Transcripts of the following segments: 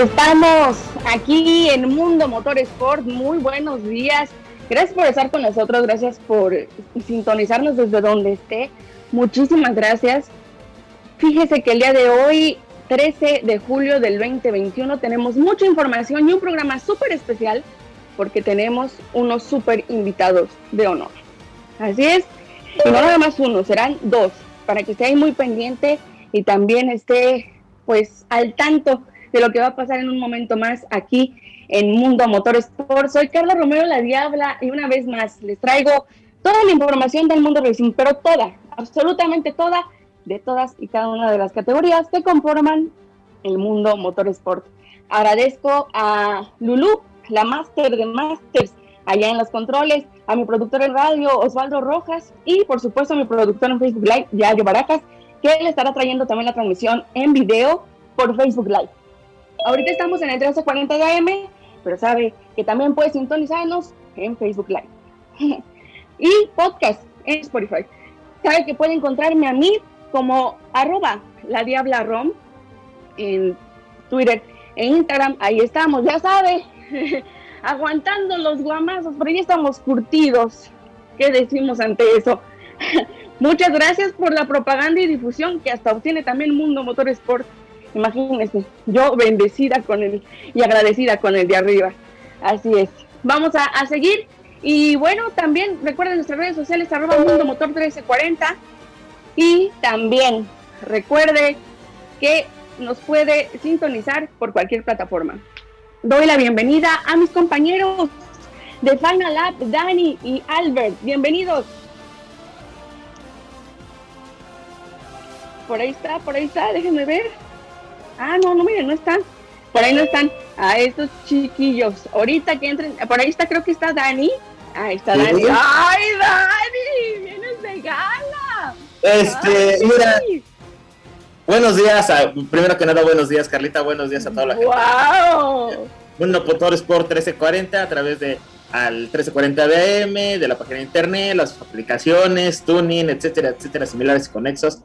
Estamos aquí en Mundo Motor Sport. Muy buenos días. Gracias por estar con nosotros. Gracias por sintonizarnos desde donde esté. Muchísimas gracias. Fíjese que el día de hoy, 13 de julio del 2021, tenemos mucha información y un programa súper especial porque tenemos unos súper invitados de honor. Así es. Y no nada más uno, serán dos, para que esté ahí muy pendiente y también esté pues al tanto de lo que va a pasar en un momento más aquí en Mundo Motor Sport. Soy Carla Romero La Diabla y una vez más les traigo toda la información del mundo racing, pero toda, absolutamente toda, de todas y cada una de las categorías que conforman el Mundo Motor Sport. Agradezco a Lulu, la máster de másters, allá en los controles, a mi productor en radio, Osvaldo Rojas, y por supuesto a mi productor en Facebook Live, Yayo Baracas, que le estará trayendo también la transmisión en video por Facebook Live. Ahorita estamos en el 1340 de AM, pero sabe que también puede sintonizarnos en Facebook Live. y podcast en Spotify. Sabe que puede encontrarme a mí como arroba la diabla rom en Twitter e Instagram. Ahí estamos, ya sabe, aguantando los guamazos, pero ya estamos curtidos. ¿Qué decimos ante eso? Muchas gracias por la propaganda y difusión que hasta obtiene también Mundo Motor Sport Imagínense, yo bendecida con él y agradecida con el de arriba. Así es. Vamos a, seguir. Y bueno, también recuerden nuestras redes sociales, arroba Mundo Motor 1340. Y también recuerde que nos puede sintonizar por cualquier plataforma. Doy la bienvenida a mis compañeros de Final Lab, Dani y Albert. Bienvenidos. Por ahí está, por ahí está, déjenme ver. Ah, no, no, miren, no están. Por ahí no están. A estos chiquillos. Ahorita que entren. Por ahí está, creo que está Dani. Ahí está Dani. ¡Ay, Dani! ¡Vienes de gala! Este, mira. Buenos días, primero que nada, buenos días, Carlita, buenos días a toda la gente. ¡Wow! Bueno, Motor Sport 1340 a través de al 1340 BM, de la página de internet, las aplicaciones, tuning, etcétera, etcétera, similares y conexos.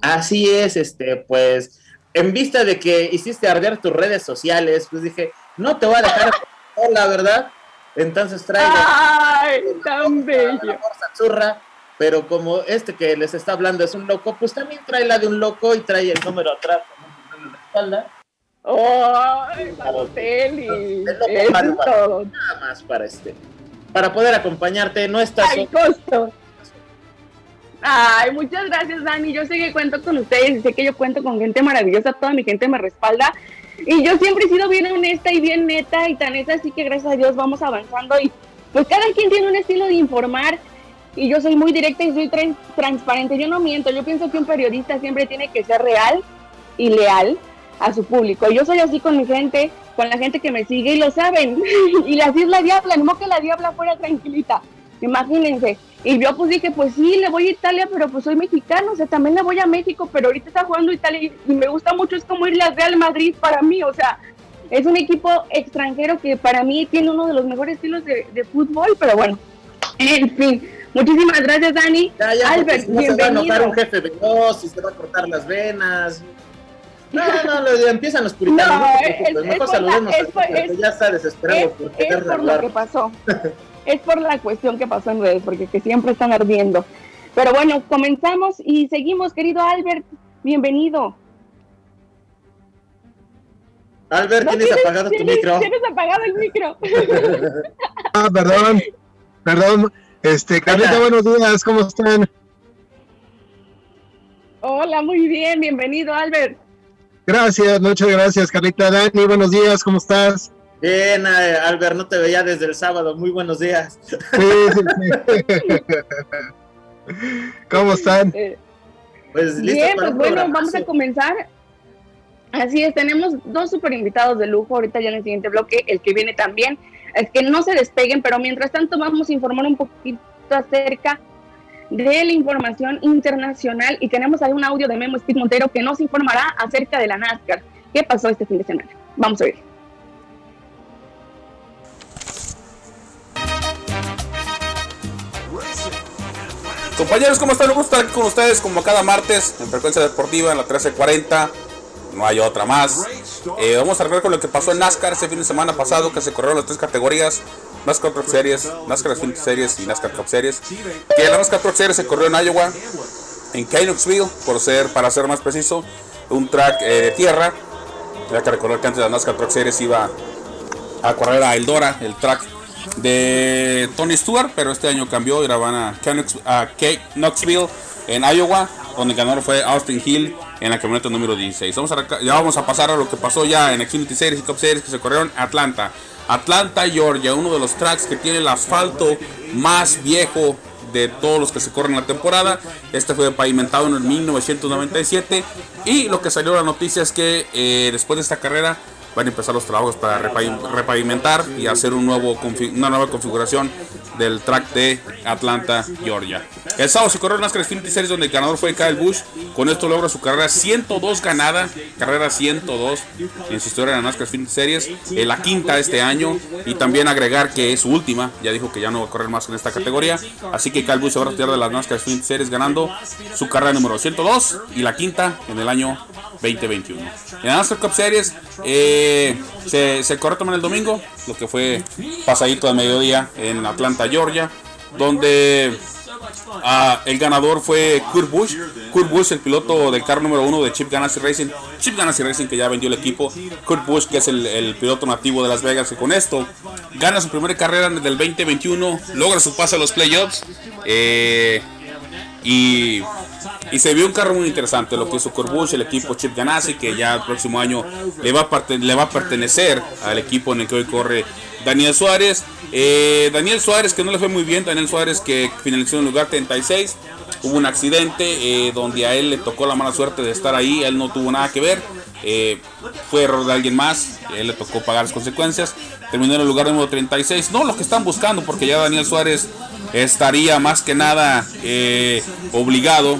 Así es, este, pues en vista de que hiciste arder tus redes sociales, pues dije, no te voy a dejar la verdad. Entonces traigo. ¡Ay, tan bello! Churra, pero como este que les está hablando es un loco, pues también trae la de un loco y trae el número atrás en la espalda. ¡Ay, Balotelli! Es todo. Nada más para este. Para poder acompañarte, no estás. ¡Ay, costo! Ay, muchas gracias, Dani. Yo sé que cuento con ustedes y sé que yo cuento con gente maravillosa. Toda mi gente me respalda. Y yo siempre he sido bien honesta y bien neta y tan neta, así que gracias a Dios vamos avanzando. Y pues cada quien tiene un estilo de informar y yo soy muy directa y soy transparente. Yo no miento. Yo pienso que un periodista siempre tiene que ser real y leal a su público. Yo soy así con mi gente, con la gente que me sigue y lo saben. y así es la diabla, no que la diabla fuera tranquilita. Imagínense. Y yo pues dije, pues sí, le voy a Italia, pero pues soy mexicano, o sea, también le voy a México, pero ahorita está jugando Italia y, me gusta mucho, es como irle al Real Madrid para mí, o sea, es un equipo extranjero que para mí tiene uno de los mejores estilos de, fútbol, pero bueno, en fin. Muchísimas gracias, Dani. Ya, ya, Albert, no se va a notar un jefe veloz y se va a cortar las venas. No, no, no, empiezan los puritanos. No, es, mejor saludemos ya está desesperado por es por lo que pasó. es por la cuestión que pasó en redes, porque que siempre están ardiendo. Pero bueno, comenzamos y seguimos, querido Albert. Bienvenido. Albert, tienes, apagado tu micro. Tienes apagado el micro. ah, perdón. Perdón. Este, Carlita, buenos días, ¿cómo están? Hola, muy bien, bienvenido, Albert. Gracias, muchas gracias, Carlita. Dani, buenos días, ¿cómo estás? Bien, eh, Albert, no te veía desde el sábado. Muy buenos días. Sí, ¿Cómo están? Eh, pues listo Bien, pues bueno, vamos a comenzar. Así es, tenemos dos super invitados de lujo ahorita ya en el siguiente bloque, el que viene también. Es que no se despeguen, pero mientras tanto vamos a informar un poquito acerca de la información internacional y tenemos ahí un audio de Memo Speed Montero que nos informará acerca de la NASCAR. ¿Qué pasó este fin de semana? Vamos a ver. Compañeros, ¿cómo están? Me gusta estar con ustedes como cada martes en Frecuencia Deportiva en la 1340. No hay otra más. Eh, vamos a hablar con lo que pasó en NASCAR ese fin de semana pasado, que se corrieron las tres categorías. NASCAR Truck Series, NASCAR Sprint Series y NASCAR Cup Series. Que la NASCAR Truck Series se corrió en Iowa, en Knoxville, por ser, para ser más preciso, un track eh, de tierra. Ya que recordar que antes la NASCAR Truck Series iba a correr a Eldora, el track de Tony Stewart, pero este año cambió y ahora van a, Knoxville en Iowa, donde el ganador fue Austin Hill en la camioneta número 16. Vamos a, ya vamos a pasar a lo que pasó ya en Xfinity Series y Cup Series que se corrieron Atlanta. Atlanta, Georgia, uno de los tracks que tiene el asfalto más viejo de todos los que se corren la temporada. Este fue pavimentado en el 1997 y lo que salió la noticia es que eh, después de esta carrera van a empezar los trabajos para repavimentar y hacer una nueva configuración del track de Atlanta, Georgia. El sábado se corrió NASCAR Xfinity Series donde el ganador fue Kyle Busch. Con esto logra su carrera 102 ganada, carrera 102 en su historia de NASCAR Xfinity Series, eh, la quinta este año y también agregar que es su última, ya dijo que ya no va a correr más en esta categoría, así que Kyle Busch se va a retirar de las NASCAR Xfinity Series ganando su carrera número 102 y la quinta en el año 2021. En la NASCAR Cup Series eh, se, se corrió también el domingo, lo que fue pasadito de mediodía en Atlanta, Georgia, donde ah, el ganador fue Kurt Busch. Kurt Busch, el piloto del carro número uno de Chip Ganassi Racing. Chip Ganassi Racing que ya vendió el equipo. Kurt Busch, que es el, piloto nativo de Las Vegas, y con esto gana su primera carrera del 2021, logra su paso a los playoffs. Eh, y, se vio un carro muy interesante, lo que hizo Corbush, el equipo Chip Ganassi, que ya el próximo año le va, a le va a pertenecer al equipo en el que hoy corre Daniel Suárez. Eh, Daniel Suárez, que no le fue muy bien, Daniel Suárez que finalizó en el lugar 36. Hubo un accidente eh, donde a él le tocó la mala suerte de estar ahí, él no tuvo nada que ver. Eh, fue error de alguien más, él le tocó pagar las consecuencias. Terminó en el lugar número 36. No lo que están buscando, porque ya Daniel Suárez estaría más que nada eh, obligado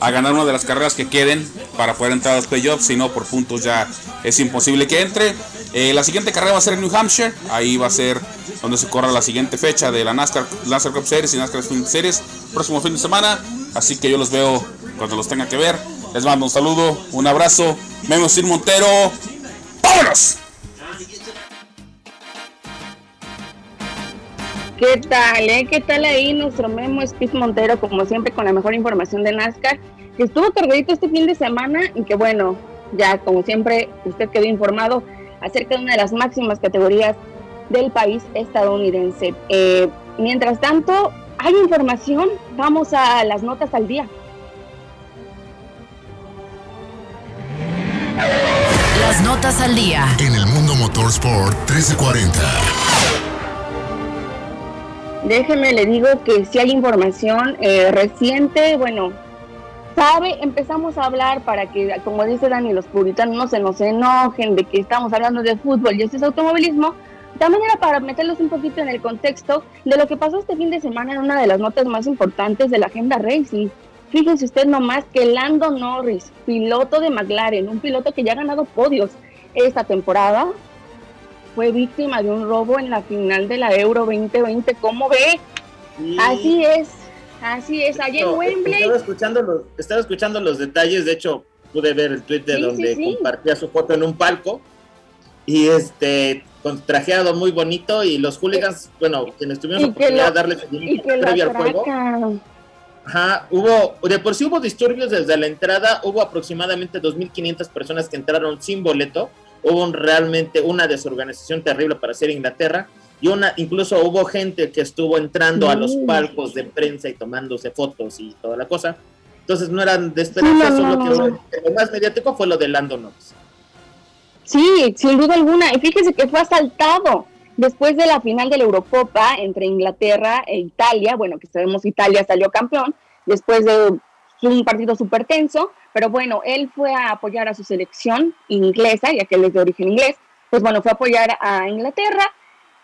a ganar una de las carreras que queden para poder entrar a los playoffs, si no por puntos ya es imposible que entre. Eh, la siguiente carrera va a ser en New Hampshire, ahí va a ser donde se corra la siguiente fecha de la NASCAR, NASCAR Cup Series y NASCAR Sprint Series, próximo fin de semana, así que yo los veo cuando los tenga que ver. Les mando un saludo, un abrazo, Memo Sir Montero, ¡vámonos! ¿Qué tal, eh? ¿Qué tal ahí nuestro Memo Speed Montero, como siempre, con la mejor información de NASCAR? Que estuvo cargadito este fin de semana y que, bueno, ya como siempre, usted quedó informado acerca de una de las máximas categorías del país estadounidense. Eh, mientras tanto, hay información. Vamos a las notas al día. Las notas al día. En el mundo motorsport 1340. Déjeme, le digo que si hay información eh, reciente, bueno, sabe, empezamos a hablar para que, como dice Dani, los puritanos no se nos enojen de que estamos hablando de fútbol y esto es automovilismo. También era para meterlos un poquito en el contexto de lo que pasó este fin de semana en una de las notas más importantes de la agenda racing. Fíjense usted nomás que Lando Norris, piloto de McLaren, un piloto que ya ha ganado podios esta temporada, fue víctima de un robo en la final de la Euro 2020. ¿Cómo ve? Así es, así es. En Wembley. Estaba escuchando, los, estaba escuchando los detalles, de hecho pude ver el tweet de donde compartía su foto en un palco y este con trajeado muy bonito y los hooligans, bueno, quienes tuvieron la oportunidad de darle seguimiento previo al juego. Ajá, hubo, de por sí hubo disturbios desde la entrada, hubo aproximadamente 2.500 personas que entraron sin boleto, hubo realmente una desorganización terrible para hacer Inglaterra, y una, incluso hubo gente que estuvo entrando a los palcos de prensa y tomándose fotos y toda la cosa. Entonces no eran de esperanza, solo que lo más mediático fue lo de Lando Norris. Sí, sin duda alguna. Y fíjese que fue asaltado después de la final de la Eurocopa entre Inglaterra e Italia. Bueno, que sabemos Italia salió campeón después de un partido súper tenso. Pero bueno, él fue a apoyar a su selección inglesa, ya que él es de origen inglés. Pues bueno, fue a apoyar a Inglaterra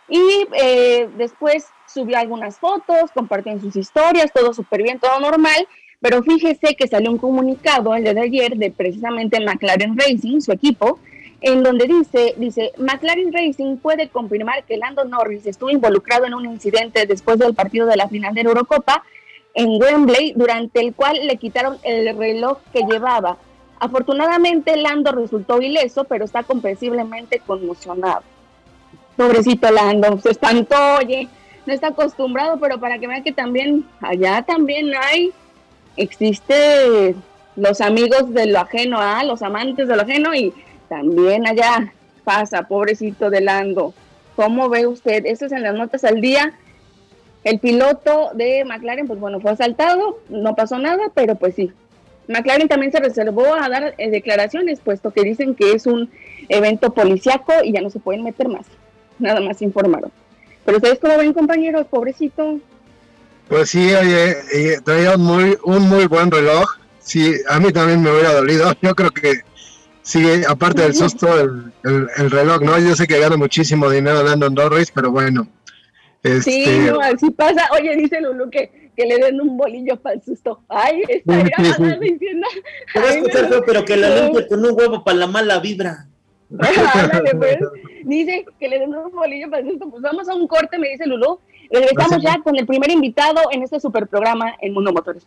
y eh, después subió algunas fotos, compartió sus historias, todo súper bien, todo normal. Pero fíjese que salió un comunicado el día de ayer de precisamente McLaren Racing, su equipo, en donde dice, dice, McLaren Racing puede confirmar que Lando Norris estuvo involucrado en un incidente después del partido de la final de la Eurocopa en Wembley, durante el cual le quitaron el reloj que llevaba. Afortunadamente Lando resultó ileso, pero está comprensiblemente conmocionado. Pobrecito Lando, se espantó, oye, no está acostumbrado, pero para que vean que también allá también hay, existe los amigos de lo ajeno, ¿ah? los amantes de lo ajeno y también allá pasa, pobrecito de Lando. ¿Cómo ve usted? Eso es en las notas al día. El piloto de McLaren, pues bueno, fue asaltado, no pasó nada, pero pues sí. McLaren también se reservó a dar eh, declaraciones, puesto que dicen que es un evento policiaco y ya no se pueden meter más. Nada más informaron. Pero ustedes cómo ven, compañeros, pobrecito. Pues sí, oye, traía un muy, un muy buen reloj. Sí, a mí también me hubiera dolido. Yo creo que Sí, aparte del susto, el, el, reloj, ¿no? Yo sé que gana muchísimo dinero Landon Norris, pero bueno. Este... Sí, no, así pasa. Oye, dice Lulu que, que le den un bolillo para el susto. Ay, está diciendo. pero que le den con un huevo para la mala vibra. pues. Dice que le den un bolillo para el susto. Pues vamos a un corte, me dice Lulu. Regresamos ya con el primer invitado en este super programa en Mundo Motores.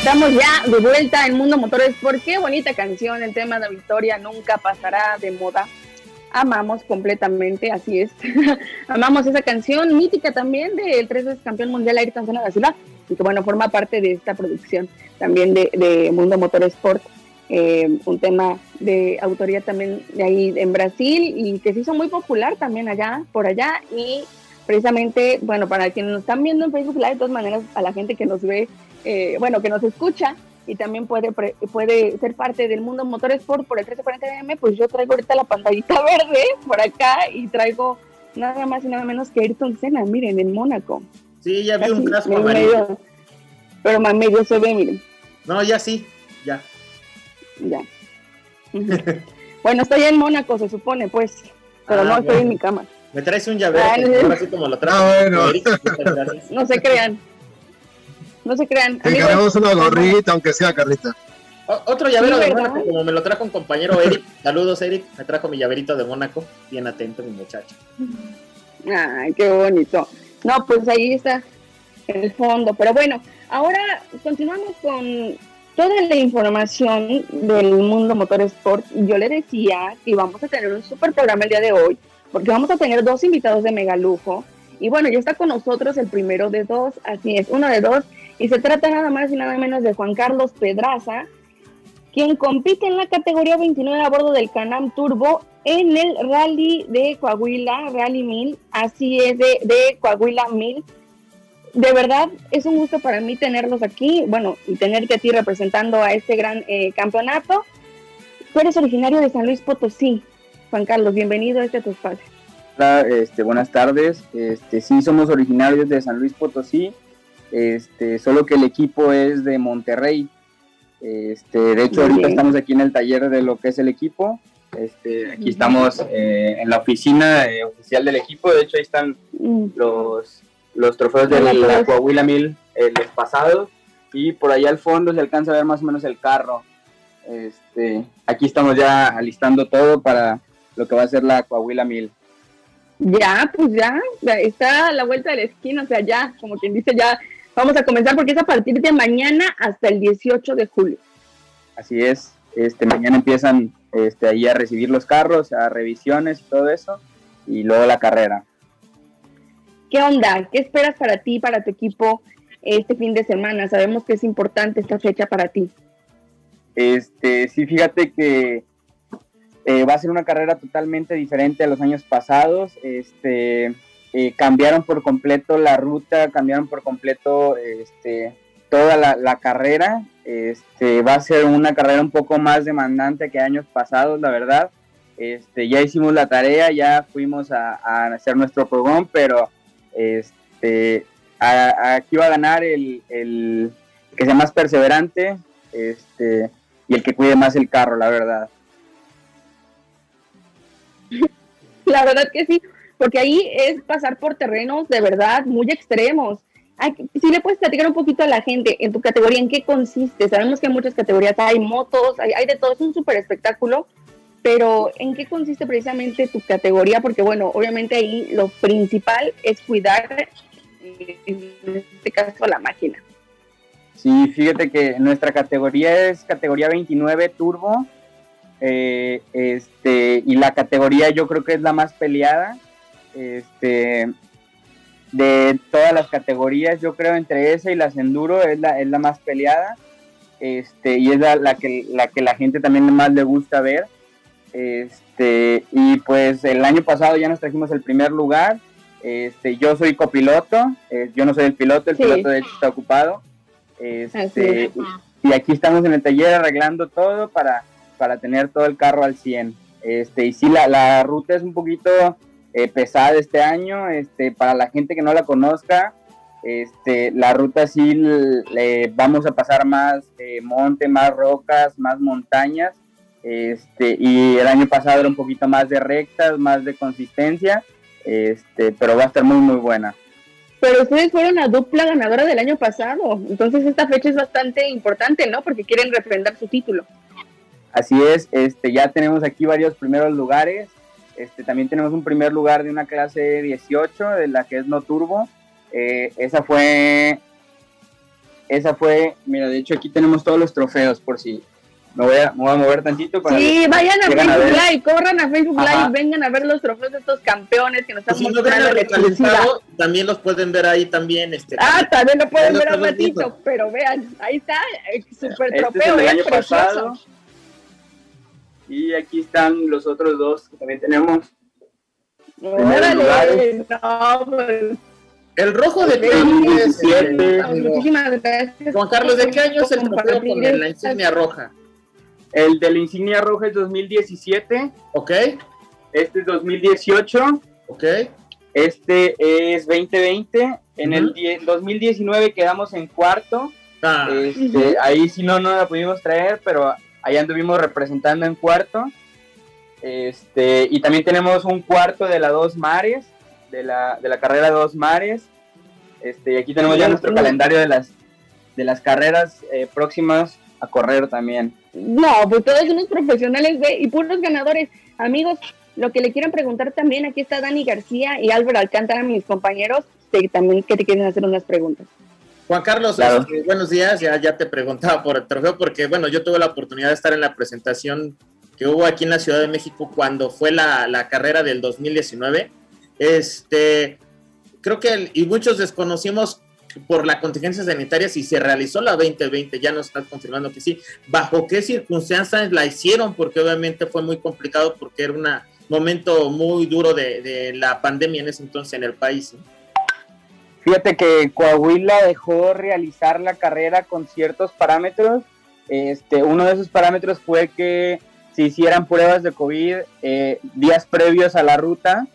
Estamos ya de vuelta en Mundo Motores. ¿Por qué bonita canción? El tema de Victoria nunca pasará de moda. Amamos completamente, así es. Amamos esa canción mítica también del tres veces campeón mundial Ayrton Senna da Silva y que bueno, forma parte de esta producción también de, Mundo Motorsport. Eh, un tema de autoría también de ahí en Brasil y que se hizo muy popular también allá, por allá y precisamente, bueno, para quienes nos están viendo en Facebook Live, de todas maneras, a la gente que nos ve eh, bueno, que nos escucha y también puede, puede ser parte del mundo Motorsport por el 1340M, pues yo traigo ahorita la pantallita verde por acá y traigo nada más y nada menos que Ayrton Senna, miren, en Mónaco. Sí, ya vi un casco amarillo. Pero más medio se ve, miren. No, ya sí, ya. Ya. bueno, estoy en Mónaco, se supone, pues, pero no ah, estoy en mi cama. Me traes un llavero, ah, así como lo. Ah, bueno. no se crean. No se crean. Te encargamos una gorrita, aunque sea, Carlita. otro llavero de Mónaco, como me lo trajo un compañero Eric. Saludos, Eric. Me trajo mi llaverito de Mónaco. Bien atento, mi muchacho. Ay, qué bonito. No, pues ahí está el fondo. Pero bueno, ahora continuamos con toda la información del mundo motorsport. Yo le decía que vamos a tener un super programa el día de hoy, porque vamos a tener dos invitados de mega lujo. Y bueno, ya está con nosotros el primero de dos, así es, uno de dos, y se trata nada más y nada menos de Juan Carlos Pedraza, quien compite en la categoría 29 a bordo del Canam Turbo en el Rally de Coahuila, Rally 1000, así es, de, Coahuila 1000. De verdad, es un gusto para mí tenerlos aquí, bueno, y tenerte a ti representando a este gran eh, campeonato. Tú eres originario de San Luis Potosí. Juan Carlos, bienvenido a este tu espacio. Este, buenas tardes. Este, sí, somos originarios de San Luis Potosí, este, solo que el equipo es de Monterrey. Este, de hecho, ahorita estamos aquí en el taller de lo que es el equipo. Este, aquí estamos eh, en la oficina eh, oficial del equipo. De hecho, ahí están mm. los, los trofeos de la, Coahuila Mil el pasado. Y por ahí al fondo se alcanza a ver más o menos el carro. Este, aquí estamos ya alistando todo para lo que va a ser la Coahuila Mil. Ya, pues ya, está a la vuelta de la esquina, o sea, ya, como quien dice, ya vamos a comenzar porque es a partir de mañana hasta el 18 de julio. Así es, este, mañana empiezan este, ahí a recibir los carros, a revisiones y todo eso, y luego la carrera. ¿Qué onda? ¿Qué esperas para ti, para tu equipo este fin de semana? Sabemos que es importante esta fecha para ti. Este, sí, fíjate que eh, va a ser una carrera totalmente diferente a los años pasados. Este, eh, cambiaron por completo la ruta, cambiaron por completo este, toda la, carrera. Este, va a ser una carrera un poco más demandante que años pasados, la verdad. Este, ya hicimos la tarea, ya fuimos a, hacer nuestro programa, pero este, aquí va a ganar el, el, que sea más perseverante este, y el que cuide más el carro, la verdad. La verdad que sí, porque ahí es pasar por terrenos de verdad muy extremos. si le puedes platicar un poquito a la gente en tu categoría, en qué consiste. Sabemos que hay muchas categorías, hay motos, hay, de todo, es un súper espectáculo, pero ¿en qué consiste precisamente tu categoría? Porque bueno, obviamente ahí lo principal es cuidar, en este caso, la máquina. Sí, fíjate que nuestra categoría es categoría 29 turbo eh, este, y la categoría yo creo que es la más peleada. Este, de todas las categorías, yo creo entre esa y las enduro es la, es la más peleada. Este, y es la, que, la que la gente también más le gusta ver. Este, y pues el año pasado ya nos trajimos el primer lugar. Este, yo soy copiloto, eh, yo no soy el piloto, el piloto de hecho está ocupado. Este, y aquí estamos en el taller arreglando todo para, para tener todo el carro al 100. Este, y sí, la, la ruta es un poquito eh, pesada este año, este, para la gente que no la conozca, este, la ruta sí le vamos a pasar más eh, monte, más rocas, más montañas, este, y el año pasado era un poquito más de rectas, más de consistencia, este, pero va a estar muy muy buena. Pero ustedes fueron la dupla ganadora del año pasado, entonces esta fecha es bastante importante, ¿no? Porque quieren refrendar su título. Así es, este, ya tenemos aquí varios primeros lugares. Este, también tenemos un primer lugar de una clase 18, de la que es no turbo. Eh, esa fue, esa fue, mira, de hecho aquí tenemos todos los trofeos por si me voy a, mover tantito para Sí, vayan a Facebook Live, corran a Facebook Live, vengan a ver los trofeos de estos campeones que nos están pues mostrando. también los pueden ver ahí también. Este, ah, también lo pueden ver un ratito, pero vean, ahí está, el super este trofeo, es año pasado. Y aquí están los otros dos que también tenemos. Órale, pues. El rojo de año es Muchísimas gracias. Juan Carlos, ¿de qué año es el trofeo con la insignia roja? El de la insignia roja es 2017. Ok. Este es 2018. Ok. Este es 2020. En el 2019 quedamos en cuarto. Ah. Este, ahí sí no, no la pudimos traer, pero Ahí anduvimos representando en cuarto. Este, y también tenemos un cuarto de la Dos Mares, de la, de la carrera Dos Mares. Este, y aquí tenemos ya nuestro calendario de las, de las carreras eh, próximas a correr también. No, pues todos unos profesionales y puros ganadores. Amigos, lo que le quieran preguntar también, aquí está Dani García y Álvaro Alcántara, mis compañeros, que también que te quieren hacer unas preguntas. Juan Carlos, este, buenos días. Ya, ya te preguntaba por el trofeo porque, bueno, yo tuve la oportunidad de estar en la presentación que hubo aquí en la Ciudad de México cuando fue la, carrera del 2019. Este, creo que, y muchos desconocimos por la contingencia sanitaria si se realizó la 2020, ya nos están confirmando que sí. ¿Bajo qué circunstancias la hicieron? Porque obviamente fue muy complicado porque era un momento muy duro de, de la pandemia en ese entonces en el país. Fíjate que Coahuila dejó realizar la carrera con ciertos parámetros. Este, uno de esos parámetros fue que se hicieran pruebas de COVID eh, días previos a la ruta.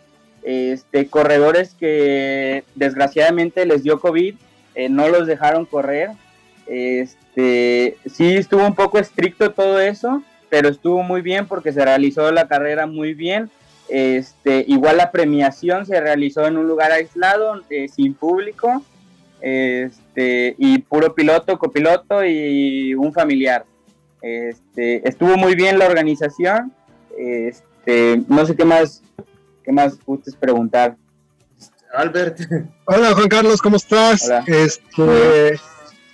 Este, corredores que desgraciadamente les dio COVID eh, no los dejaron correr. Este, sí estuvo un poco estricto todo eso, pero estuvo muy bien porque se realizó la carrera muy bien. Este, igual la premiación se realizó en un lugar aislado, eh, sin público, este, y puro piloto, copiloto y un familiar. Este, estuvo muy bien la organización. Este, no sé qué más, qué más gustes preguntar. Albert. Hola Juan Carlos, ¿cómo estás? Este,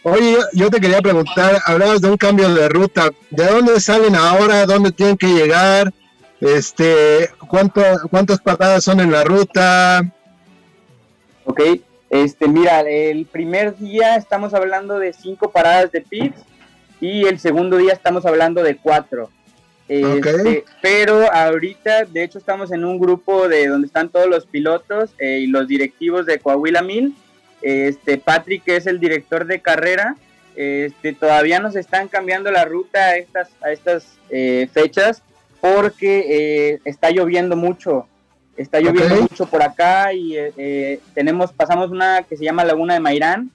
oye, yo te quería preguntar, hablabas de un cambio de ruta. ¿De dónde salen ahora? ¿Dónde tienen que llegar? Este, ¿cuánto, ¿cuántas paradas son en la ruta? Ok, este, mira, el primer día estamos hablando de cinco paradas de pits y el segundo día estamos hablando de cuatro. Este, pero ahorita, de hecho, estamos en un grupo de donde están todos los pilotos eh, y los directivos de Coahuila Mil. Este, Patrick, que es el director de carrera, este, todavía nos están cambiando la ruta a estas, a estas eh, fechas porque eh, está lloviendo mucho. Está lloviendo mucho por acá y tenemos, pasamos una que se llama Laguna de Mairán,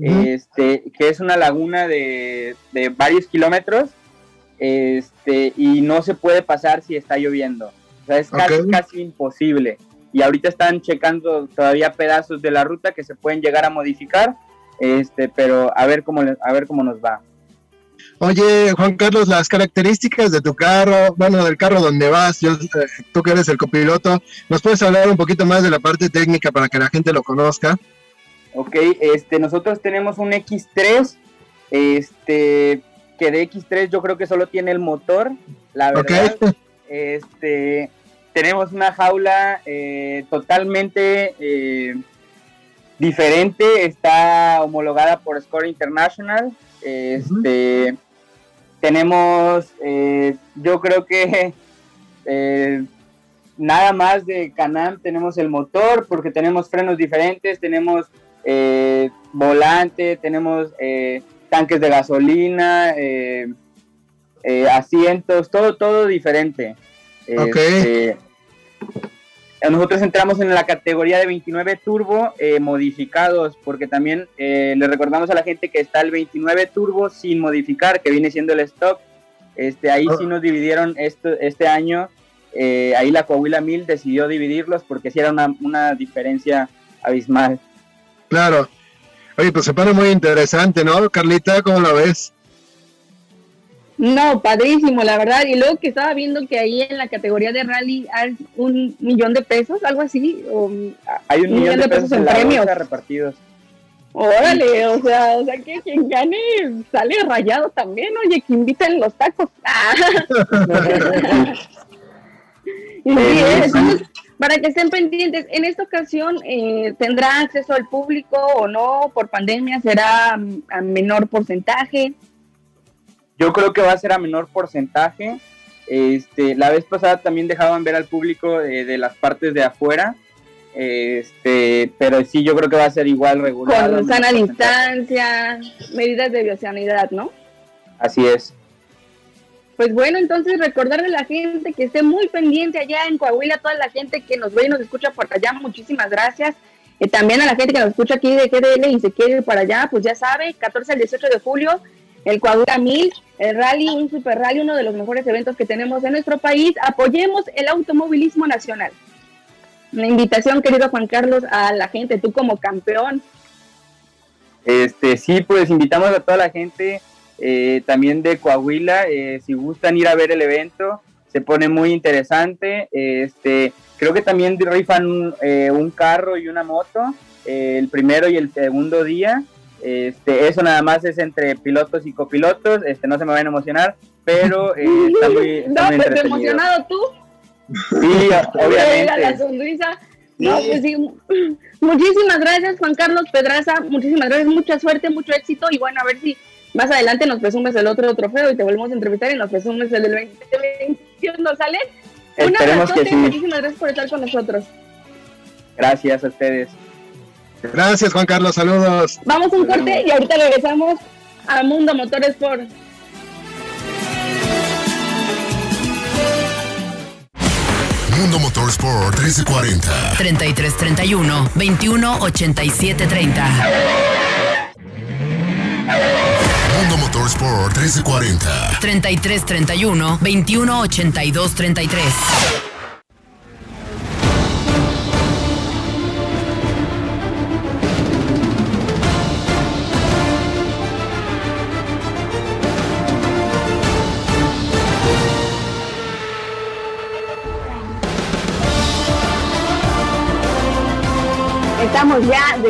este, que es una laguna de, de varios kilómetros este, y no se puede pasar si está lloviendo. O sea, es casi, casi imposible. Y ahorita están checando todavía pedazos de la ruta que se pueden llegar a modificar, este, pero a ver cómo, a ver cómo nos va. Oye, Juan Carlos, las características de tu carro, bueno, del carro donde vas, yo, eh, tú que eres el copiloto, ¿nos puedes hablar un poquito más de la parte técnica para que la gente lo conozca? Ok, este, nosotros tenemos un X3, este, que de X3 yo creo que solo tiene el motor, la verdad. Este, tenemos una jaula eh, totalmente eh, diferente, está homologada por Score International. Este, Tenemos, eh, yo creo que nada más de Canam tenemos el motor, porque tenemos frenos diferentes, tenemos volante, tenemos tanques de gasolina, eh, eh, asientos, todo, todo diferente. Este, nosotros entramos en la categoría de 29 turbo eh, modificados, porque también le recordamos a la gente que está el 29 turbo sin modificar, que viene siendo el stock. Este, ahí sí ah. nos dividieron esto, este año, ahí la Coahuila 1000 decidió dividirlos porque sí era una, una diferencia abismal. Claro, Oye, pues se pone muy interesante, ¿no, Carlita? ¿Cómo la ves? No, padrísimo, la verdad. Y luego que estaba viendo que ahí en la categoría de rally hay un millón de pesos, algo así. hay un, millón, de, pesos, en, premios repartidos. Órale, o sea, o sea que quien gane sale rayado también, oye, que inviten los tacos. y para que estén pendientes, en esta ocasión eh, tendrá acceso al público o no, por pandemia será mm, a menor porcentaje. Yo creo que va a ser a menor porcentaje. Este, la vez pasada también dejaban ver al público de, las partes de afuera, este, pero sí, yo creo que va a ser igual regular. Con sana distancia, medidas de biosanidad, ¿no? Así es. Pues bueno, entonces recordarle a la gente que esté muy pendiente allá en Coahuila, toda la gente que nos ve y nos escucha por allá, muchísimas gracias. Eh, también a la gente que nos escucha aquí de GDL y se quiere ir para allá, pues ya sabe, 14 al 18 de julio, el Coahuila 1000, el rally, un super rally, uno de los mejores eventos que tenemos en nuestro país. Apoyemos el automovilismo nacional. Una invitación, querido Juan Carlos, a la gente, tú como campeón. Este, sí, pues invitamos a toda la gente eh, también de Coahuila. Eh, si gustan ir a ver el evento, se pone muy interesante. este, creo que también rifan eh, un, carro y una moto el primero y el segundo día. Este, eso nada más es entre pilotos y copilotos. Este, no se me van a emocionar, pero está muy, está no, pues, emocionado tú. Sí, obviamente. La sonrisa. No, pues sí. Muchísimas gracias, Juan Carlos Pedraza. Muchísimas gracias, mucha suerte, mucho éxito. Y bueno, a ver si más adelante nos presumes el otro trofeo y te volvemos a entrevistar y nos presumes el del 2021, ¿sale? Una que sí. muchísimas gracias por estar con nosotros. Gracias a ustedes. Gracias, Juan Carlos, saludos. Vamos un corte y ahorita regresamos a Mundo Motorsport. Mundo Motorsport 1340 3331 218730 Mundo Motorsport 1340. 3331 2182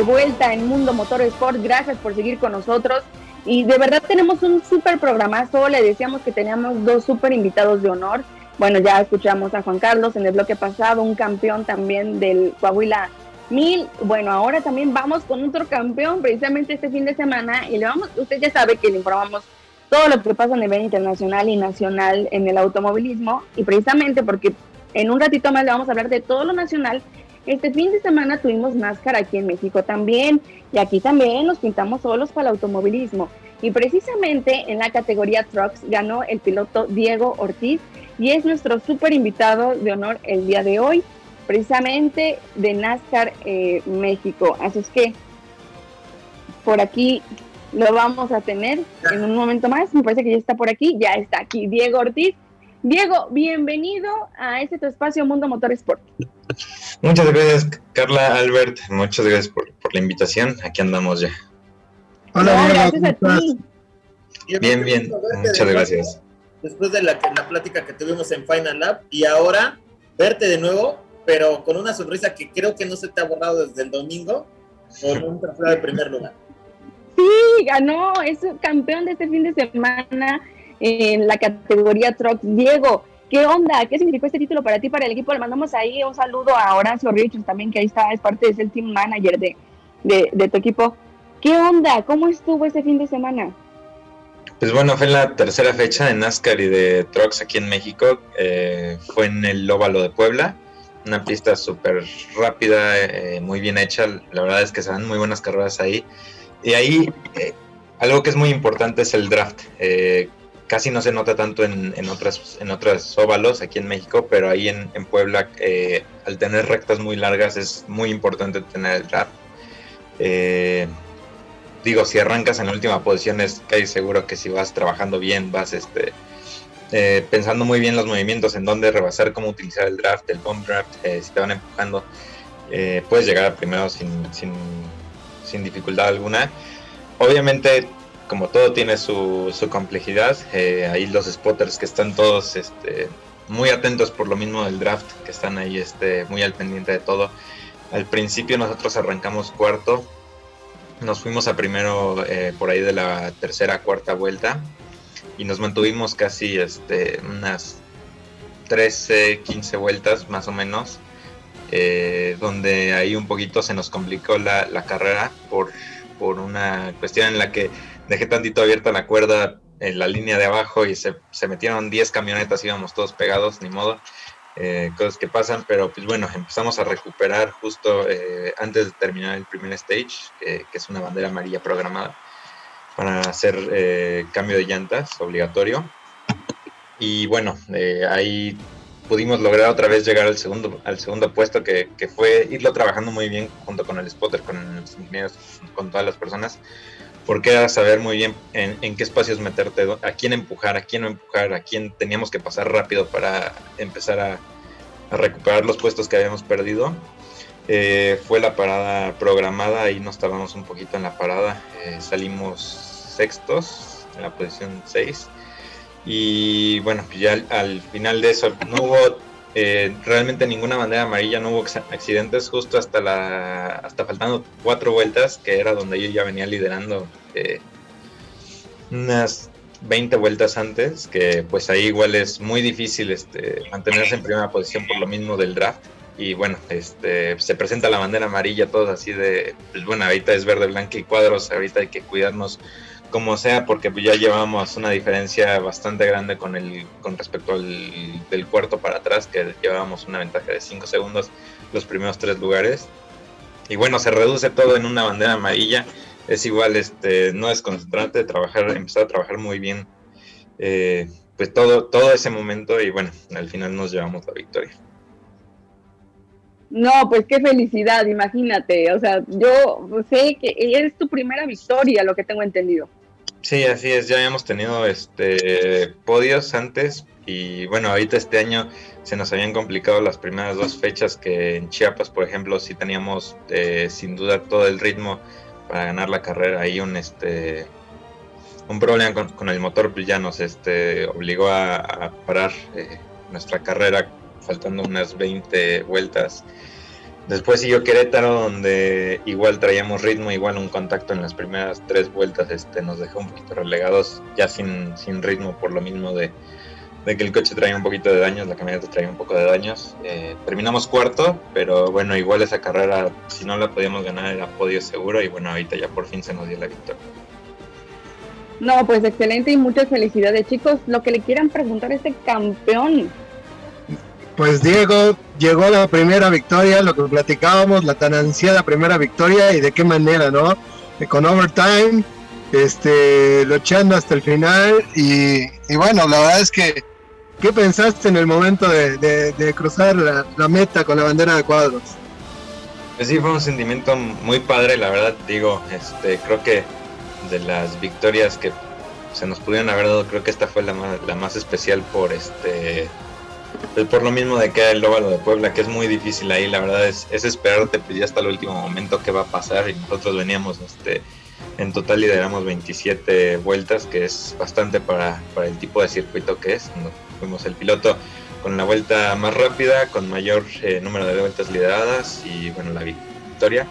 vuelta en Mundo Motor Sport. Gracias por seguir con nosotros. Y de verdad tenemos un súper programazo. Le decíamos que teníamos dos súper invitados de honor. Bueno, ya escuchamos a Juan Carlos en el bloque pasado, un campeón también del Coahuila 1000. Bueno, ahora también vamos con otro campeón precisamente este fin de semana. Y le vamos, usted ya sabe que le informamos todo lo que pasa a nivel internacional y nacional en el automovilismo. Y precisamente porque en un ratito más le vamos a hablar de todo lo nacional este fin de semana tuvimos NASCAR aquí en México también y aquí también nos pintamos solos para el automovilismo. Y precisamente en la categoría Trucks ganó el piloto Diego Ortiz y es nuestro súper invitado de honor el día de hoy, precisamente de NASCAR eh, México. Así es que por aquí lo vamos a tener en un momento más. Me parece que ya está por aquí, ya está aquí Diego Ortiz. Diego, bienvenido a este tu espacio Mundo Motor Sport. Muchas gracias, Carla, Albert. Muchas gracias por, la invitación. Aquí andamos ya. Hola, gracias a ti. Bien, bien. Muchas gracias. Después de la, la plática que tuvimos en Final Lab y ahora verte de nuevo, pero con una sonrisa que creo que no se te ha borrado desde el domingo, con un trofeo de primer lugar. Sí, ganó, es campeón de este fin de semana en la categoría Truck. Diego, ¿qué onda? ¿Qué significó este título para ti, para el equipo? Le mandamos ahí un saludo a Horacio Richards también, que ahí está, es parte, es el team manager de, de, tu equipo. ¿Qué onda? ¿Cómo estuvo este fin de semana? Pues bueno, fue la tercera fecha de NASCAR y de Trucks aquí en México. Eh, fue en el Óvalo de Puebla. Una pista súper rápida, eh, muy bien hecha. La verdad es que se dan muy buenas carreras ahí. Y ahí, eh, algo que es muy importante es el draft casi no se nota tanto en, en otras en otros óvalos aquí en México, pero ahí en, en Puebla, eh, al tener rectas muy largas, es muy importante tener el draft. Eh, digo, si arrancas en la última posición, es casi seguro que si vas trabajando bien, vas este, eh, pensando muy bien los movimientos, en dónde rebasar, cómo utilizar el draft, el bomb draft, si te van empujando, puedes llegar a primero sin, sin, sin dificultad alguna. Obviamente como todo tiene su, complejidad, eh, ahí los spotters que están todos este, muy atentos por lo mismo del draft, que están ahí este, muy al pendiente de todo. Al principio nosotros arrancamos cuarto, nos fuimos a primero eh, por ahí de la tercera, cuarta vuelta y nos mantuvimos casi este, unas 13, 15 vueltas más o menos, eh, donde ahí un poquito se nos complicó la, la carrera por, por una cuestión en la que dejé tantito abierta la cuerda en la línea de abajo y se, metieron 10 camionetas, íbamos todos pegados, ni modo. Eh, cosas que pasan, pero pues bueno, empezamos a recuperar justo eh, antes de terminar el primer stage, que es una bandera amarilla programada para hacer eh, cambio de llantas obligatorio. Y bueno, ahí pudimos lograr otra vez llegar al segundo, al segundo puesto, que, que, fue irlo trabajando muy bien junto con el spotter, con los ingenieros, con todas las personas porque era saber muy bien en, qué espacios meterte, a quién empujar, a quién no empujar, a quién teníamos que pasar rápido para empezar a, recuperar los puestos que habíamos perdido. Eh, fue la parada programada, y nos tardamos un poquito en la parada, eh, salimos sextos en la posición 6 y bueno, ya al final de eso no hubo eh, realmente ninguna bandera amarilla, no hubo accidentes justo hasta la hasta faltando cuatro vueltas, que era donde yo ya venía liderando eh, unas 20 vueltas antes, que pues ahí igual es muy difícil este, mantenerse en primera posición por lo mismo del draft. Y bueno, este, se presenta la bandera amarilla, todos así de, pues bueno, ahorita es verde, blanco y cuadros, ahorita hay que cuidarnos como sea, porque ya llevamos una diferencia bastante grande con el con respecto al del cuarto para atrás, que llevábamos una ventaja de 5 segundos los primeros tres lugares. Y bueno, se reduce todo en una bandera amarilla. Es igual, este, no es concentrante, trabajar, empezar a trabajar muy bien, eh, pues todo, todo ese momento y bueno, al final nos llevamos la victoria. No, pues qué felicidad, imagínate. O sea, yo sé que es tu primera victoria, lo que tengo entendido. Sí, así es, ya habíamos tenido este podios antes y bueno, ahorita este año se nos habían complicado las primeras dos fechas que en Chiapas, por ejemplo, sí teníamos eh, sin duda todo el ritmo para ganar la carrera. Ahí un este un problema con, el motor pues ya nos este, obligó a, parar eh, nuestra carrera faltando unas 20 vueltas. Después siguió Querétaro, donde igual traíamos ritmo, igual un contacto en las primeras tres vueltas este, nos dejó un poquito relegados, ya sin, sin ritmo por lo mismo de, de que el coche traía un poquito de daños, la camioneta traía un poco de daños. Eh, terminamos cuarto, pero bueno, igual esa carrera, si no la podíamos ganar, era podio seguro y bueno, ahorita ya por fin se nos dio la victoria. No, pues excelente y muchas felicidades, chicos. Lo que le quieran preguntar a este campeón. Pues Diego, llegó la primera victoria, lo que platicábamos, la tan ansiada primera victoria y de qué manera, ¿no? Con overtime, este, luchando hasta el final y, y bueno, la verdad es que ¿Qué pensaste en el momento de, cruzar la, meta con la bandera de cuadros? Pues sí, fue un sentimiento muy padre, la verdad, digo, este, creo que de las victorias que se nos pudieron haber dado, creo que esta fue la más, la más especial por este pues por lo mismo de que era el óvalo de Puebla, que es muy difícil ahí, la verdad es, es esperarte pues ya hasta el último momento qué va a pasar y nosotros veníamos este en total lideramos 27 vueltas, que es bastante para, para el tipo de circuito que es fuimos el piloto con la vuelta más rápida, con mayor eh, número de vueltas lideradas y bueno, la victoria.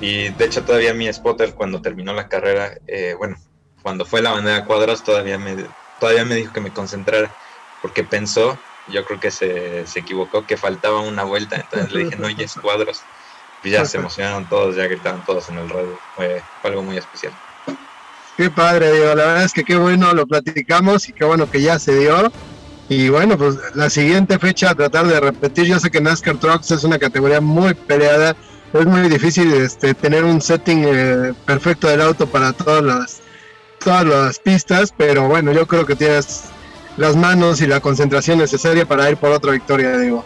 Y de hecho todavía mi spotter cuando terminó la carrera, eh, bueno, cuando fue la bandera cuadros todavía me, todavía me dijo que me concentrara porque pensó, yo creo que se, se equivocó, que faltaba una vuelta, entonces le dije, no, ya es cuadros. Y ya se emocionaron todos, ya gritaban todos en el radio, fue, algo muy especial. Qué padre, digo, la verdad es que qué bueno lo platicamos y qué bueno que ya se dio. Y bueno, pues la siguiente fecha, tratar de repetir. Yo sé que NASCAR Trucks es una categoría muy peleada. Es muy difícil este, tener un setting eh, perfecto del auto para todas las, todas las pistas, pero bueno, yo creo que tienes las manos y la concentración necesaria para ir por otra victoria, digo.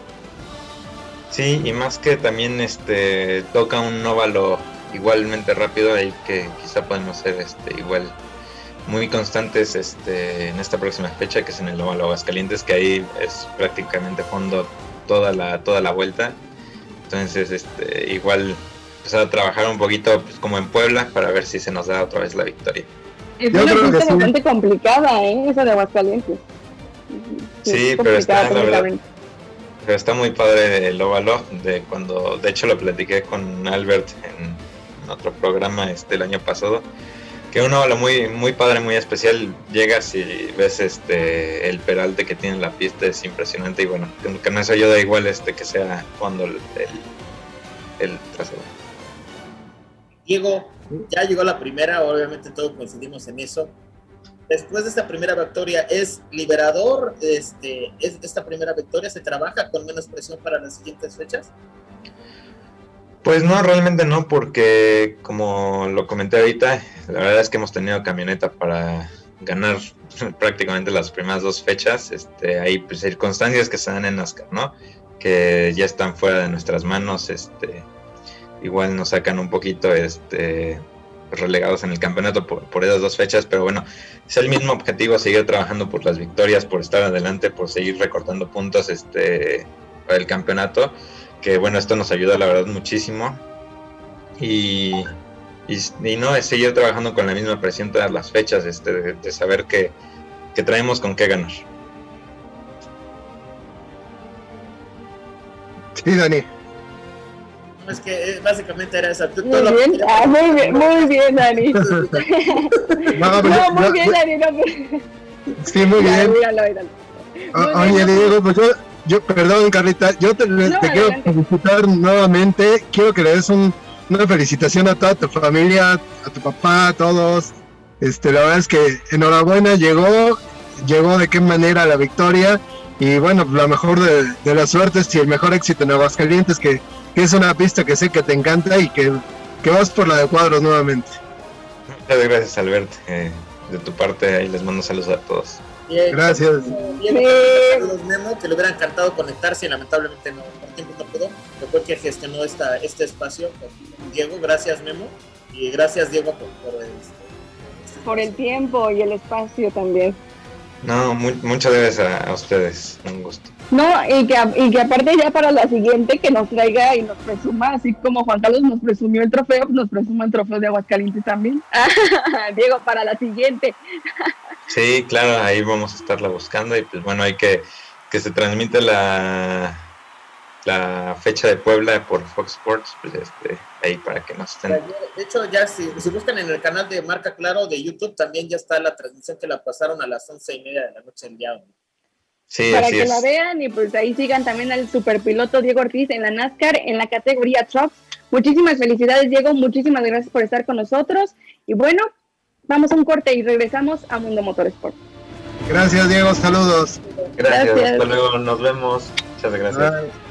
Sí, y más que también este toca un óvalo igualmente rápido ahí que quizá podemos ser este igual muy constantes este, en esta próxima fecha, que es en el Óvalo Aguascalientes, que ahí es prácticamente fondo toda la, toda la vuelta. Entonces, este, igual empezar a trabajar un poquito pues, como en Puebla para ver si se nos da otra vez la victoria. Es una pista bastante complicada, ¿eh? Esa de Aguascalientes. Sí, pero está, pero está muy padre el óvalo, de cuando, de hecho lo platiqué con Albert en, otro programa este el año pasado, que un óvalo muy, muy padre, muy especial. Llegas y ves este el peralte que tiene la pista, es impresionante y bueno, que no eso ayuda igual este que sea cuando el, el, trasero. Diego, ya llegó la primera, obviamente todos coincidimos en eso. Después de esta primera victoria, ¿es liberador este, es esta primera victoria? ¿Se trabaja con menos presión para las siguientes fechas? Pues no, realmente no, porque como lo comenté ahorita, la verdad es que hemos tenido camioneta para ganar prácticamente las primeras dos fechas. Este, hay circunstancias que se dan en NASCAR, ¿no? Que ya están fuera de nuestras manos. Este, igual nos sacan un poquito este, relegados en el campeonato por, esas dos fechas, pero bueno, es el mismo objetivo, seguir trabajando por las victorias, por estar adelante, por seguir recortando puntos este, para el campeonato que bueno, esto nos ayuda la verdad muchísimo. Y, y, no, es seguir trabajando con la misma presión todas las fechas, este, de, saber que, que, traemos con qué ganar. Sí, Dani. Es que eh, básicamente era eso. Muy bien, ah, muy bien, muy bien, Dani. no, muy bien, Dani. Sí, muy bien. Oye, Diego, pues yo, yo, perdón, Carlita, yo te, quiero felicitar nuevamente. Quiero que le des una felicitación a toda tu familia, a tu papá, a todos. Este, la verdad es que enhorabuena, llegó, llegó de qué manera la victoria. Y bueno, la mejor de, de las suertes y el mejor éxito en Aguascalientes, que, que es una pista que sé que te encanta y que, que vas por la de cuadros nuevamente. Muchas gracias, Albert. Eh, de tu parte, ahí les mando saludos a todos. Gracias. Bien, los Memo, que le hubiera encantado conectarse y lamentablemente no, por tiempo no pudo. Fue que gestionó esta, este espacio con Diego. Gracias, Memo. Y gracias, Diego, por, este, este por el tiempo y el espacio también. No, muchas gracias a, ustedes, un gusto. No, y que, y que aparte ya para la siguiente que nos traiga y nos presuma, así como Juan Carlos nos presumió el trofeo, nos presuma el trofeo de Aguascalientes también. Diego, para la siguiente. sí, claro, ahí vamos a estarla buscando y pues bueno, hay que que se transmite la la fecha de Puebla por Fox Sports, pues este, ahí para que nos estén. De hecho, ya si, buscan en el canal de Marca Claro de YouTube, también ya está la transmisión que la pasaron a las once y media de la noche el día. Sí, para que la vean y pues ahí sigan también al superpiloto Diego Ortiz en la NASCAR en la categoría Trucks. Muchísimas felicidades Diego, muchísimas gracias por estar con nosotros y bueno, vamos a un corte y regresamos a Mundo Motorsport. Gracias Diego, saludos. Gracias, hasta luego, nos vemos. Muchas gracias.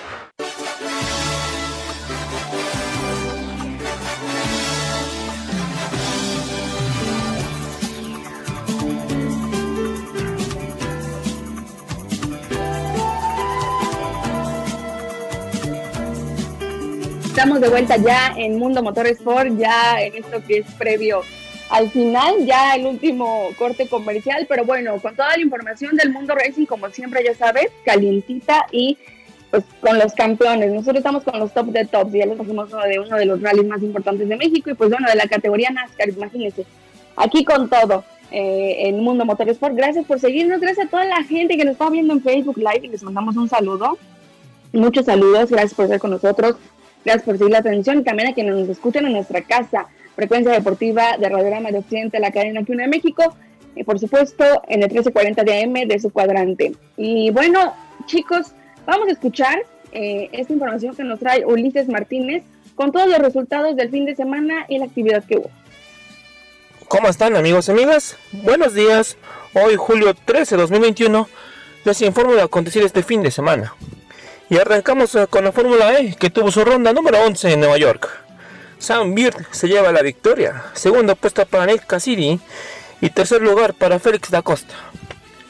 Estamos de vuelta ya en Mundo Motorsport, ya en esto que es previo al final, ya el último corte comercial, pero bueno, con toda la información del mundo racing, como siempre ya sabes, calientita y pues con los campeones. Nosotros estamos con los top de tops, ya les trajimos de uno de los rallies más importantes de México y pues bueno, de la categoría NASCAR, imagínense, aquí con todo. Eh, en Mundo Motorsport, gracias por seguirnos, gracias a toda la gente que nos está viendo en Facebook Live y les mandamos un saludo, muchos saludos, gracias por estar con nosotros, Gracias por seguir la transmisión y también a quienes nos escuchan en nuestra casa, Frecuencia Deportiva de Radiograma de Occidente, la cadena aquí de México, y por supuesto en el 1340 de AM de su cuadrante. Y bueno, chicos, vamos a escuchar eh, esta información que nos trae Ulises Martínez con todos los resultados del fin de semana y la actividad que hubo. ¿Cómo están amigos y amigas? Buenos días. Hoy julio 13 2021 les informo de acontecer este fin de semana. Y arrancamos eh, con la Fórmula E, que tuvo su ronda número 11 en Nueva York. Sam Bird se lleva la victoria, segundo puesto para Nick Cassidy y tercer lugar para Félix da Costa.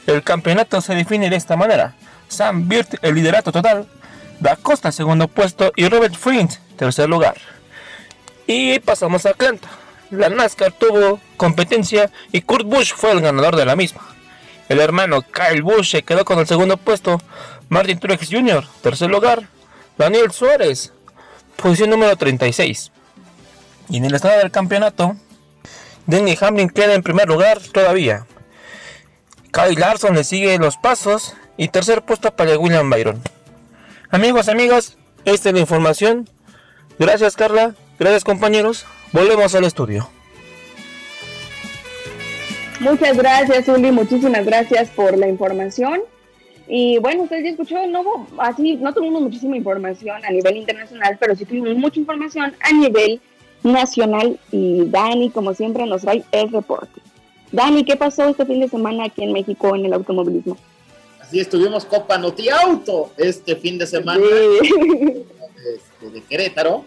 El campeonato se define de esta manera. Sam Bird el liderato total, da Costa segundo puesto y Robert Friend tercer lugar. Y pasamos a Atlanta. La NASCAR tuvo competencia y Kurt Busch fue el ganador de la misma. El hermano Kyle Busch se quedó con el segundo puesto Martin Truex Jr., tercer lugar. Daniel Suárez, posición número 36. Y en el estado del campeonato, Denny Hamlin queda en primer lugar todavía. Kyle Larson le sigue los pasos y tercer puesto para William Byron. Amigos, amigas, esta es la información. Gracias Carla, gracias compañeros. Volvemos al estudio. Muchas gracias, Uli. Muchísimas gracias por la información. Y bueno, ustedes ya escuchó, no así, no tuvimos muchísima información a nivel internacional, pero sí tuvimos mucha información a nivel nacional y Dani, como siempre, nos trae el reporte. Dani, ¿qué pasó este fin de semana aquí en México en el automovilismo? Así estuvimos Copa Noti Auto este fin de semana este, de Querétaro.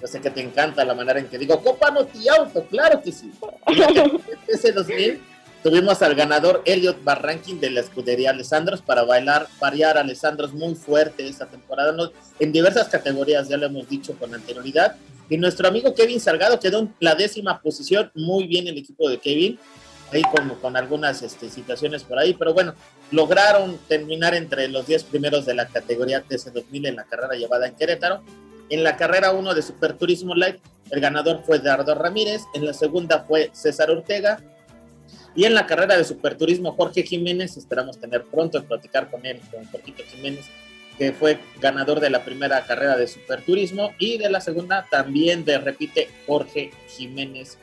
Yo sé que te encanta la manera en que digo Copa Noti Auto, claro que sí. Ese 2000 Tuvimos al ganador Elliot Barranquín de la escudería Alessandros para bailar, variar Alessandros muy fuerte esta temporada, en diversas categorías, ya lo hemos dicho con anterioridad. Y nuestro amigo Kevin Salgado quedó en la décima posición, muy bien el equipo de Kevin, ahí con, con algunas este, situaciones por ahí, pero bueno, lograron terminar entre los 10 primeros de la categoría TC2000 en la carrera llevada en Querétaro. En la carrera 1 de Superturismo Live, el ganador fue Dardo Ramírez, en la segunda fue César Ortega, y en la carrera de superturismo, Jorge Jiménez, esperamos tener pronto de platicar con él, con Jorgito Jiménez, que fue ganador de la primera carrera de superturismo y de la segunda también de, repite, Jorge Jiménez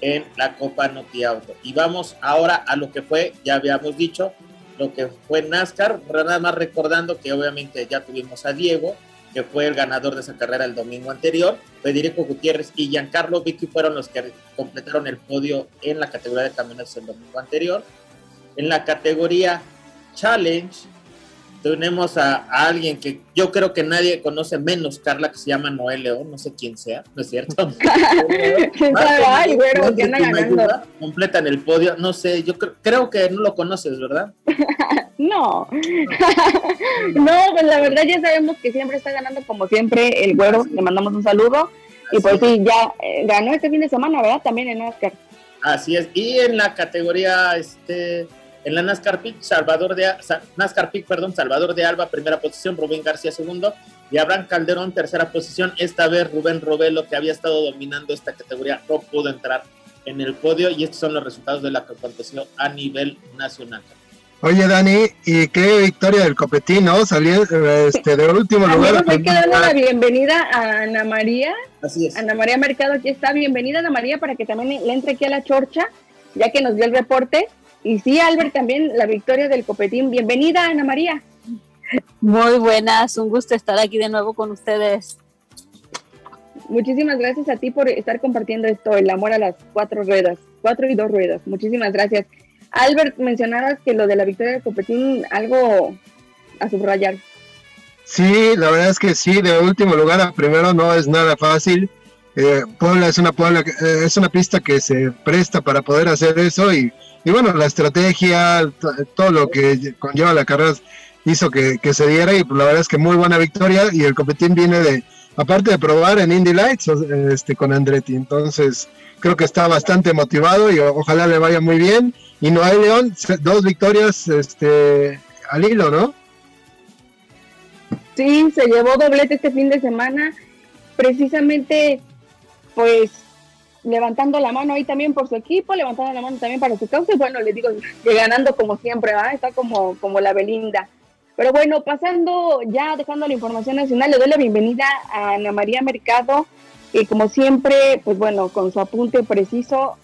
en la Copa Noti Auto. Y vamos ahora a lo que fue, ya habíamos dicho, lo que fue NASCAR, nada más recordando que obviamente ya tuvimos a Diego, que fue el ganador de esa carrera el domingo anterior. Federico Gutiérrez y Giancarlo Vicky fueron los que completaron el podio en la categoría de camionetas el domingo anterior. En la categoría Challenge, tenemos a, alguien que yo creo que nadie conoce menos, Carla, que se llama Noel León, no sé quién sea, ¿no es cierto? Ay, güero, ¿quién anda ganando? Completan el podio, no sé, yo creo que no lo conoces, ¿verdad? no. no, pues la verdad ya sabemos que siempre está ganando como siempre el güero, le mandamos un saludo. y pues sí, ya eh, ganó este fin de semana, ¿verdad? También en Oscar. Así es, y en la categoría, este en la NASCAR Pick, Salvador de, NASCAR Pick, perdón, Salvador de Alba, primera posición, Rubén García, segundo, y Abraham Calderón, tercera posición. Esta vez Rubén Robelo, que había estado dominando esta categoría, no pudo entrar en el podio, y estos son los resultados de la que aconteció a nivel nacional. Oye, Dani, ¿y qué victoria del Copetín, no? Salió este, de último lugar. Hay que darle la bienvenida a Ana María. Así es. Ana María Mercado, aquí está. Bienvenida, Ana María, para que también le entre aquí a la chorcha, ya que nos dio el reporte. Y sí, Albert, también la victoria del Copetín. Bienvenida, Ana María. Muy buenas, un gusto estar aquí de nuevo con ustedes. Muchísimas gracias a ti por estar compartiendo esto, el amor a las cuatro ruedas, cuatro y dos ruedas. Muchísimas gracias. Albert, mencionabas que lo de la victoria del Copetín, algo a subrayar. Sí, la verdad es que sí, de último lugar a primero no es nada fácil. Eh, Puebla es una Puebla, eh, es una pista que se presta para poder hacer eso y y bueno, la estrategia, todo lo que conlleva la carrera hizo que, se diera y la verdad es que muy buena victoria y el competín viene de, aparte de probar en Indy Lights este, con Andretti, entonces creo que está bastante motivado y ojalá le vaya muy bien. Y no hay León, dos victorias este, al hilo, ¿no? Sí, se llevó doblete este fin de semana, precisamente pues levantando la mano ahí también por su equipo, levantando la mano también para su causa y bueno, le digo que ganando como siempre, ¿va? está como, como la Belinda. Pero bueno, pasando ya, dejando la información nacional, le doy la bienvenida a Ana María Mercado, que como siempre, pues bueno, con su apunte preciso,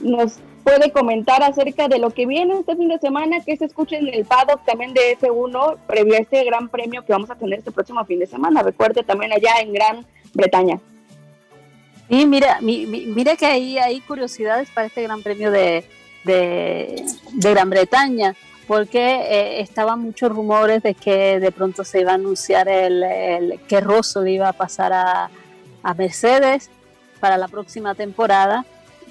nos puede comentar acerca de lo que viene este fin de semana, que se escuche en el paddock también de F1, previo a este gran premio que vamos a tener este próximo fin de semana. Recuerde también allá en Gran Bretaña. Y mira, mira que ahí hay curiosidades para este Gran Premio de, Gran Bretaña, porque eh, estaban muchos rumores de que de pronto se iba a anunciar el, que Russell iba a pasar a, Mercedes para la próxima temporada.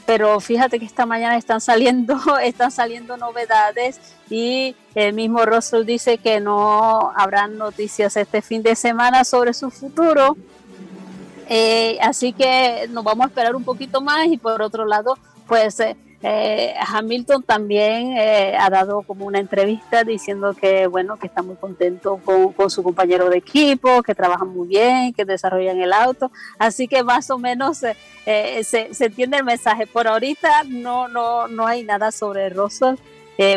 Pero fíjate que esta mañana están saliendo, están saliendo novedades y el mismo Russell dice que no habrán noticias este fin de semana sobre su futuro eh, así que nos vamos a esperar un poquito más y por otro lado, pues eh, eh, Hamilton también ha dado como una entrevista diciendo que bueno que está muy contento con, su compañero de equipo, que trabajan muy bien, que desarrollan el auto, así que más o menos se, se, entiende el mensaje. Por ahorita no no no hay nada sobre Russell.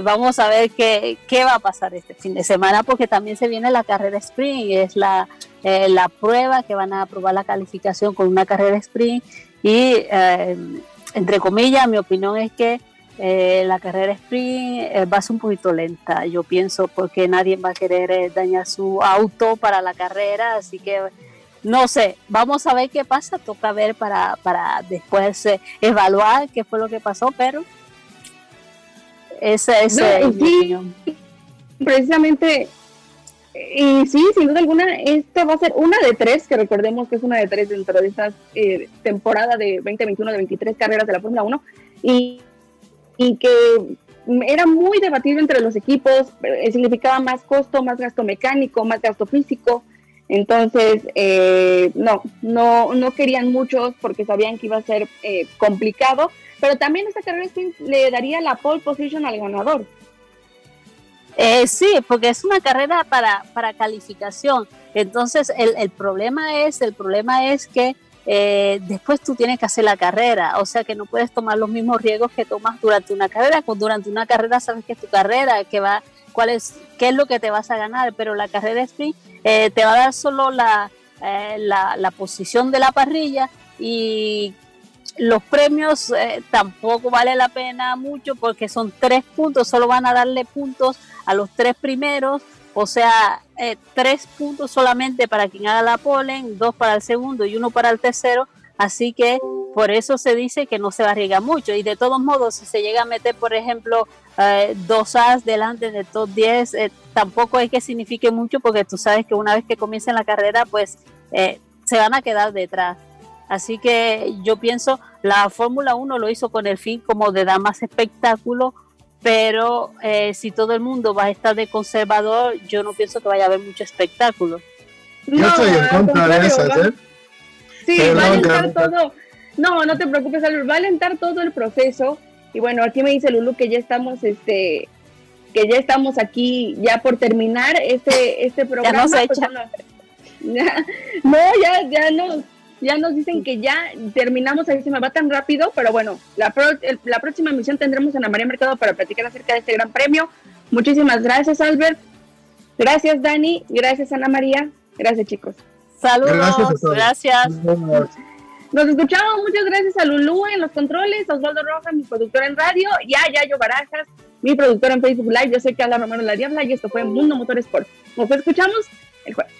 Vamos a ver qué, qué va a pasar este fin de semana porque también se viene la carrera sprint es la eh, la prueba, que van a aprobar la calificación con una carrera sprint. Y, eh, entre comillas, mi opinión es que eh, la carrera sprint va a ser un poquito lenta, yo pienso, porque nadie va a querer dañar su auto para la carrera, así que no sé, vamos a ver qué pasa, toca ver para, para después evaluar qué fue lo que pasó, pero esa, es mi opinión. Precisamente y sí, sin duda alguna, esta va a ser una de tres, que recordemos que es una de tres dentro de esta eh, temporada de 2021 de 23 carreras de la Fórmula 1, y, y que era muy debatido entre los equipos, eh, significaba más costo, más gasto mecánico, más gasto físico, entonces eh, no, no, no querían muchos porque sabían que iba a ser complicado, pero también esta carrera le daría la pole position al ganador. Eh, sí, porque es una carrera para, para calificación. Entonces, el, el, problema es, el problema es que eh, después tú tienes que hacer la carrera, o sea que no puedes tomar los mismos riesgos que tomas durante una carrera. Durante una carrera sabes que es tu carrera, que va, qué es lo que te vas a ganar, pero la carrera sprint eh, te va a dar solo la, la, la posición de la parrilla y los premios tampoco vale la pena mucho porque son tres puntos, solo van a darle puntos a los tres primeros, o sea, eh, tres puntos solamente para quien haga la polen, dos para el segundo y uno para el tercero. Así que por eso se dice que no se va a arriesgar mucho. Y de todos modos, si se llega a meter, por ejemplo, eh, dos As delante de top 10, eh, tampoco es que signifique mucho porque tú sabes que una vez que comiencen la carrera, pues eh, se van a quedar detrás. Así que yo pienso, la Fórmula 1 lo hizo con el fin como de dar más espectáculo, pero eh, si todo el mundo va a estar de conservador, yo no pienso que vaya a haber mucho espectáculo. Yo estoy en contra de eso, ¿eh? Sí, va a alentar todo. No, no te preocupes, Albert, va a alentar todo el proceso. Y bueno, aquí me dice Lulu que ya estamos, este, que ya estamos aquí, ya por terminar este, este programa. Ya pues, no, ya, ya nos, ya nos dicen que ya terminamos, ahí se me va tan rápido, pero bueno, la, la próxima emisión tendremos a Ana María Mercado para platicar acerca de este gran premio. Muchísimas gracias, Albert. Gracias, Dani. Gracias, Ana María. Gracias, chicos. Saludos. Gracias. Nos escuchamos. Muchas gracias a Lulú en los controles, a Osvaldo Rojas, mi productor en radio, y a Yayo Barajas, mi productor en Facebook Live. Yo soy Carla Romero La Diabla y esto fue Mundo Motor Sport. Nos escuchamos el jueves.